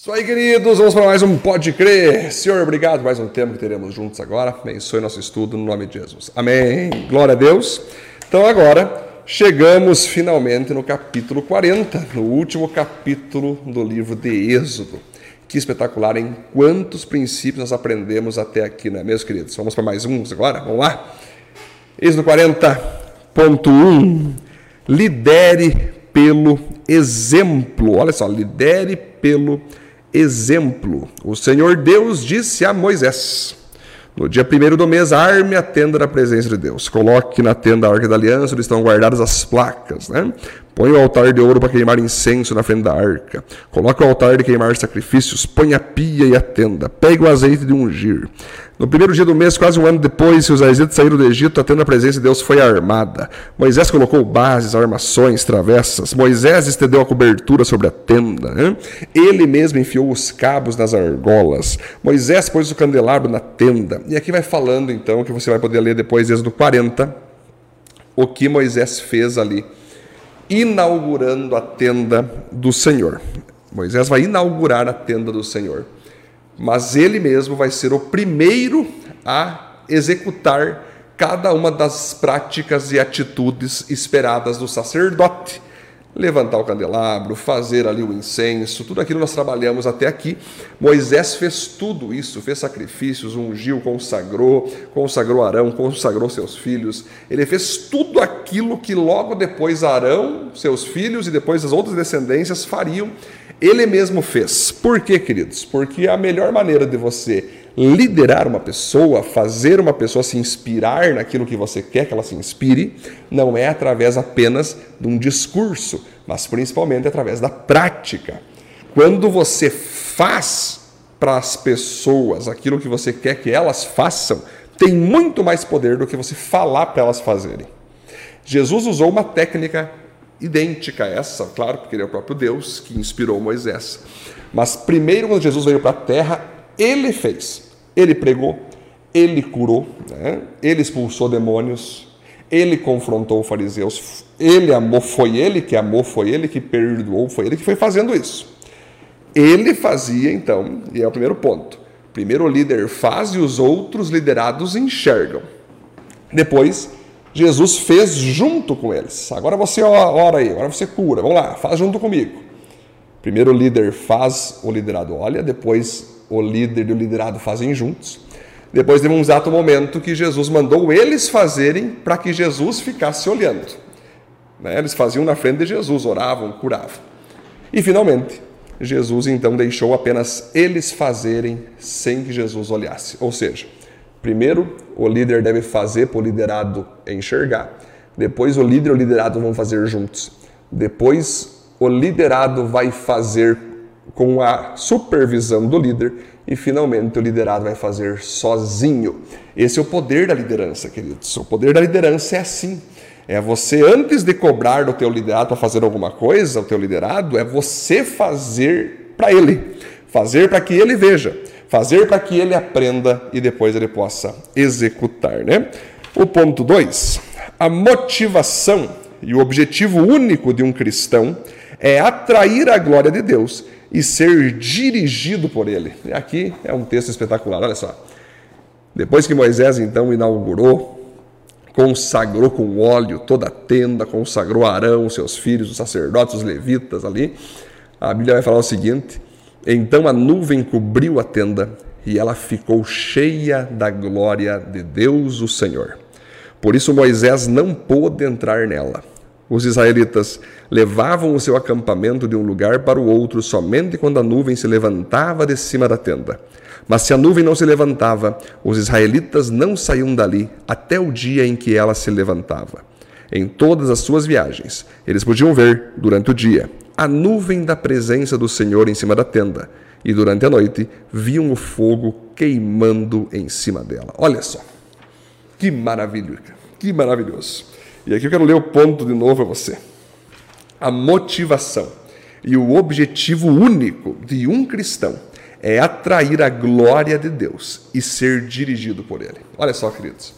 Isso aí, queridos, vamos para mais um Pode Crer. Senhor, obrigado mais um tempo que teremos juntos agora. Abençoe nosso estudo no nome de Jesus. Amém. Glória a Deus. Então, agora chegamos finalmente no capítulo 40, no último capítulo do livro de Êxodo. Que espetacular, em quantos princípios nós aprendemos até aqui, não é queridos? Vamos para mais uns agora? Vamos lá? Êxodo 40.1 Lidere pelo exemplo. Olha só, lidere pelo exemplo exemplo. O Senhor Deus disse a Moisés: No dia primeiro do mês, arme a tenda da presença de Deus. Coloque na tenda a arca da aliança, onde estão guardadas as placas, né? Põe o altar de ouro para queimar incenso na frente da arca. Coloque o altar de queimar sacrifícios. Põe a pia e a tenda. Pegue o azeite de ungir. No primeiro dia do mês, quase um ano depois que os israelitas saíram do Egito, a tenda da presença de Deus foi armada. Moisés colocou bases, armações, travessas. Moisés estendeu a cobertura sobre a tenda. Ele mesmo enfiou os cabos nas argolas. Moisés pôs o candelabro na tenda. E aqui vai falando, então, que você vai poder ler depois, desde o 40, o que Moisés fez ali inaugurando a tenda do Senhor. Moisés vai inaugurar a tenda do Senhor, mas ele mesmo vai ser o primeiro a executar cada uma das práticas e atitudes esperadas do sacerdote levantar o candelabro, fazer ali o incenso, tudo aquilo nós trabalhamos até aqui. Moisés fez tudo isso, fez sacrifícios, ungiu, consagrou, consagrou Arão, consagrou seus filhos. Ele fez tudo aquilo que logo depois Arão, seus filhos e depois as outras descendências fariam. Ele mesmo fez. Por quê, queridos? Porque a melhor maneira de você liderar uma pessoa, fazer uma pessoa se inspirar naquilo que você quer que ela se inspire, não é através apenas de um discurso, mas principalmente através da prática. Quando você faz para as pessoas aquilo que você quer que elas façam, tem muito mais poder do que você falar para elas fazerem. Jesus usou uma técnica idêntica a essa, claro, porque ele é o próprio Deus que inspirou Moisés. Mas primeiro, quando Jesus veio para a terra, ele fez. Ele pregou, ele curou, né? ele expulsou demônios, ele confrontou fariseus, ele amou, foi ele que amou, foi ele que perdoou, foi ele que foi fazendo isso. Ele fazia então, e é o primeiro ponto. Primeiro o líder faz e os outros liderados enxergam. Depois, Jesus fez junto com eles. Agora você ora aí, agora você cura. Vamos lá, faz junto comigo. Primeiro o líder faz, o liderado olha, depois o líder e o liderado fazem juntos. Depois de um exato momento que Jesus mandou eles fazerem para que Jesus ficasse olhando. Né? Eles faziam na frente de Jesus, oravam, curavam. E finalmente, Jesus então deixou apenas eles fazerem sem que Jesus olhasse. Ou seja, primeiro o líder deve fazer para o liderado enxergar. Depois o líder e o liderado vão fazer juntos. Depois o liderado vai fazer com a supervisão do líder e finalmente o liderado vai fazer sozinho. Esse é o poder da liderança, queridos. O poder da liderança é assim. É você, antes de cobrar do teu liderado para fazer alguma coisa, o teu liderado, é você fazer para ele. Fazer para que ele veja. Fazer para que ele aprenda e depois ele possa executar, né? O ponto 2. A motivação e o objetivo único de um cristão é atrair a glória de Deus e ser dirigido por ele. E aqui é um texto espetacular, olha só. Depois que Moisés então inaugurou, consagrou com óleo toda a tenda, consagrou Arão, seus filhos, os sacerdotes, os levitas ali, a Bíblia vai falar o seguinte: então a nuvem cobriu a tenda e ela ficou cheia da glória de Deus, o Senhor. Por isso Moisés não pôde entrar nela os israelitas levavam o seu acampamento de um lugar para o outro somente quando a nuvem se levantava de cima da tenda. Mas se a nuvem não se levantava, os israelitas não saíam dali até o dia em que ela se levantava. Em todas as suas viagens, eles podiam ver, durante o dia, a nuvem da presença do Senhor em cima da tenda, e durante a noite viam o fogo queimando em cima dela. Olha só, que maravilha, que maravilhoso. E aqui eu quero ler o ponto de novo a você. A motivação e o objetivo único de um cristão é atrair a glória de Deus e ser dirigido por Ele. Olha só, queridos.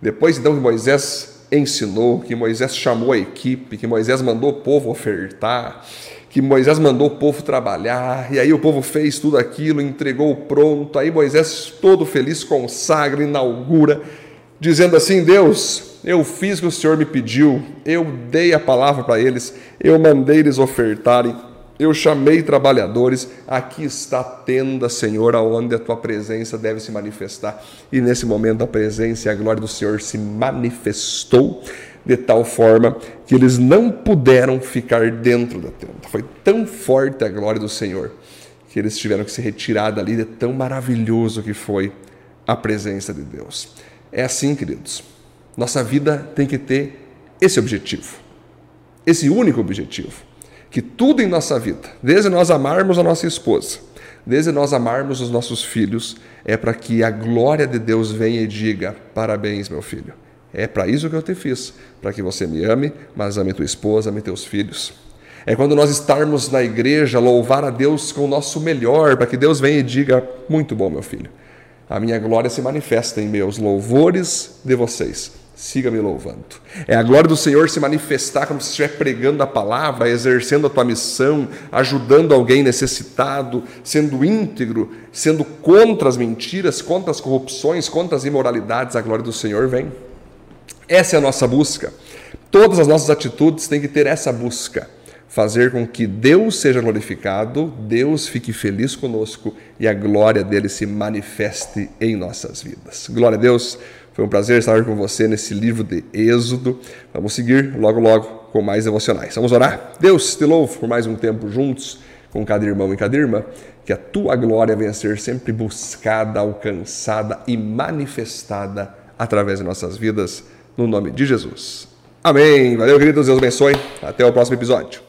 Depois então que Moisés ensinou, que Moisés chamou a equipe, que Moisés mandou o povo ofertar, que Moisés mandou o povo trabalhar, e aí o povo fez tudo aquilo, entregou pronto, aí Moisés, todo feliz, consagra, inaugura, dizendo assim: Deus, eu fiz o que o Senhor me pediu, eu dei a palavra para eles, eu mandei eles ofertarem, eu chamei trabalhadores, aqui está a tenda, Senhor, aonde a tua presença deve se manifestar. E nesse momento a presença e a glória do Senhor se manifestou de tal forma que eles não puderam ficar dentro da tenda. Foi tão forte a glória do Senhor que eles tiveram que se retirar dali, de tão maravilhoso que foi a presença de Deus. É assim, queridos. Nossa vida tem que ter esse objetivo, esse único objetivo. Que tudo em nossa vida, desde nós amarmos a nossa esposa, desde nós amarmos os nossos filhos, é para que a glória de Deus venha e diga: parabéns, meu filho é para isso que eu te fiz, para que você me ame, mas ame tua esposa, ame teus filhos. É quando nós estarmos na igreja, louvar a Deus com o nosso melhor, para que Deus venha e diga: Muito bom, meu filho. A minha glória se manifesta em meus louvores de vocês. Siga me louvando. É a glória do Senhor se manifestar quando você estiver pregando a palavra, exercendo a tua missão, ajudando alguém necessitado, sendo íntegro, sendo contra as mentiras, contra as corrupções, contra as imoralidades. A glória do Senhor vem. Essa é a nossa busca. Todas as nossas atitudes têm que ter essa busca. Fazer com que Deus seja glorificado, Deus fique feliz conosco e a glória dele se manifeste em nossas vidas. Glória a Deus. Foi um prazer estar com você nesse livro de Êxodo. Vamos seguir logo, logo com mais devocionais. Vamos orar? Deus, te louvo por mais um tempo juntos com cada irmão e cada irmã. Que a tua glória venha ser sempre buscada, alcançada e manifestada através de nossas vidas no nome de Jesus. Amém. Valeu, queridos. Deus abençoe. Até o próximo episódio.